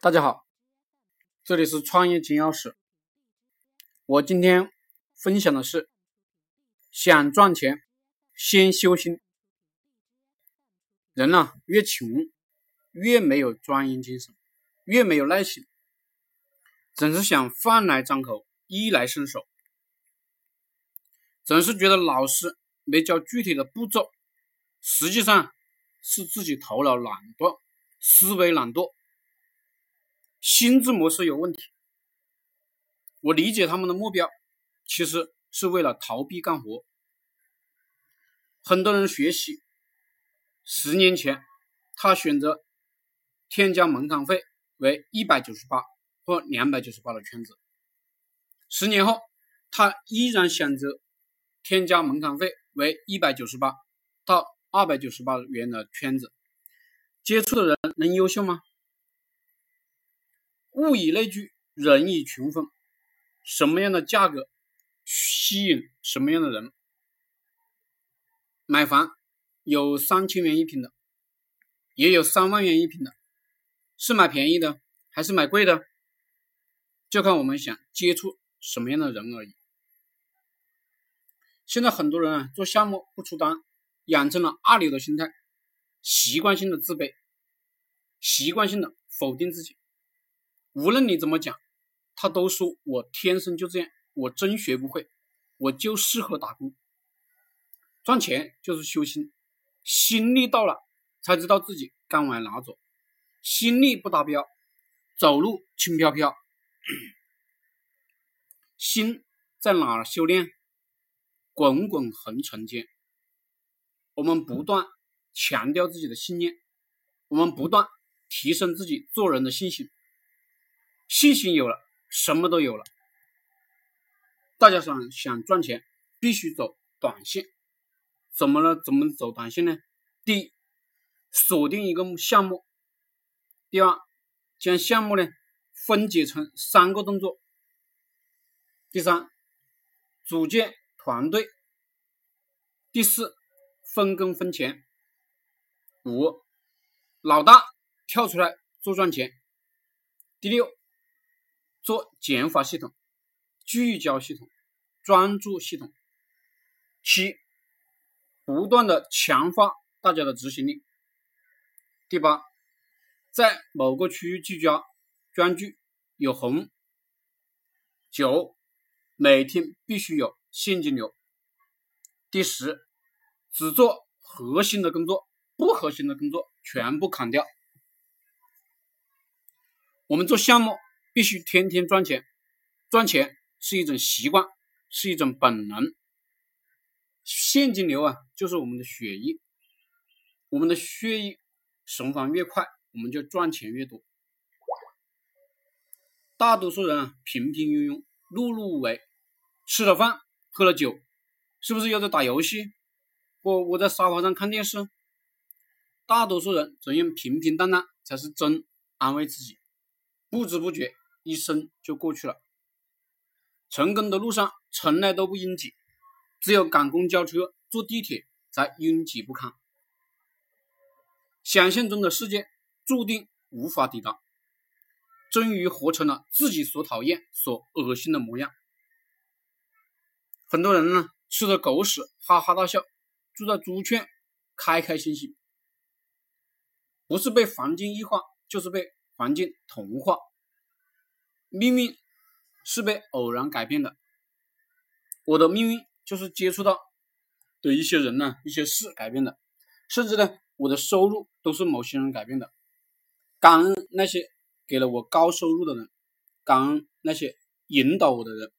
大家好，这里是创业金钥匙。我今天分享的是：想赚钱，先修心。人呐，越穷越没有专业精神，越没有耐心，总是想饭来张口，衣来伸手，总是觉得老师没教具体的步骤，实际上是自己头脑懒惰，思维懒惰。心智模式有问题，我理解他们的目标，其实是为了逃避干活。很多人学习，十年前他选择添加门槛费为一百九十八或两百九十八的圈子，十年后他依然选择添加门槛费为一百九十八到二百九十八元的圈子，接触的人能优秀吗？物以类聚，人以群分。什么样的价格吸引什么样的人？买房有三千元一平的，也有三万元一平的，是买便宜的还是买贵的？就看我们想接触什么样的人而已。现在很多人啊，做项目不出单，养成了二流的心态，习惯性的自卑，习惯性的否定自己。无论你怎么讲，他都说我天生就这样，我真学不会，我就适合打工。赚钱就是修心，心力到了才知道自己该往哪走，心力不达标，走路轻飘飘。心在哪修炼？滚滚红尘间，我们不断强调自己的信念，我们不断提升自己做人的信心。信心有了，什么都有了。大家想想赚钱，必须走短线。怎么了？怎么走短线呢？第一，锁定一个项目；第二，将项目呢分解成三个动作；第三，组建团队；第四，分工分钱；五，老大跳出来做赚钱；第六。做减法系统、聚焦系统、专注系统。七，不断的强化大家的执行力。第八，在某个区域聚焦，专注有红。九，每天必须有现金流。第十，只做核心的工作，不核心的工作全部砍掉。我们做项目。必须天天赚钱，赚钱是一种习惯，是一种本能。现金流啊，就是我们的血液，我们的血液循环越快，我们就赚钱越多。大多数人啊，平平庸庸，碌碌无为，吃了饭，喝了酒，是不是又在打游戏，或窝在沙发上看电视？大多数人总用平平淡淡才是真安慰自己，不知不觉。一生就过去了。成功的路上从来都不拥挤，只有赶公交车、坐地铁才拥挤不堪。想象中的世界注定无法抵达，终于活成了自己所讨厌、所恶心的模样。很多人呢，吃着狗屎哈哈大笑，住在猪圈开开心心，不是被环境异化，就是被环境同化。命运是被偶然改变的，我的命运就是接触到的一些人呢，一些事改变的，甚至呢，我的收入都是某些人改变的。感恩那些给了我高收入的人，感恩那些引导我的人。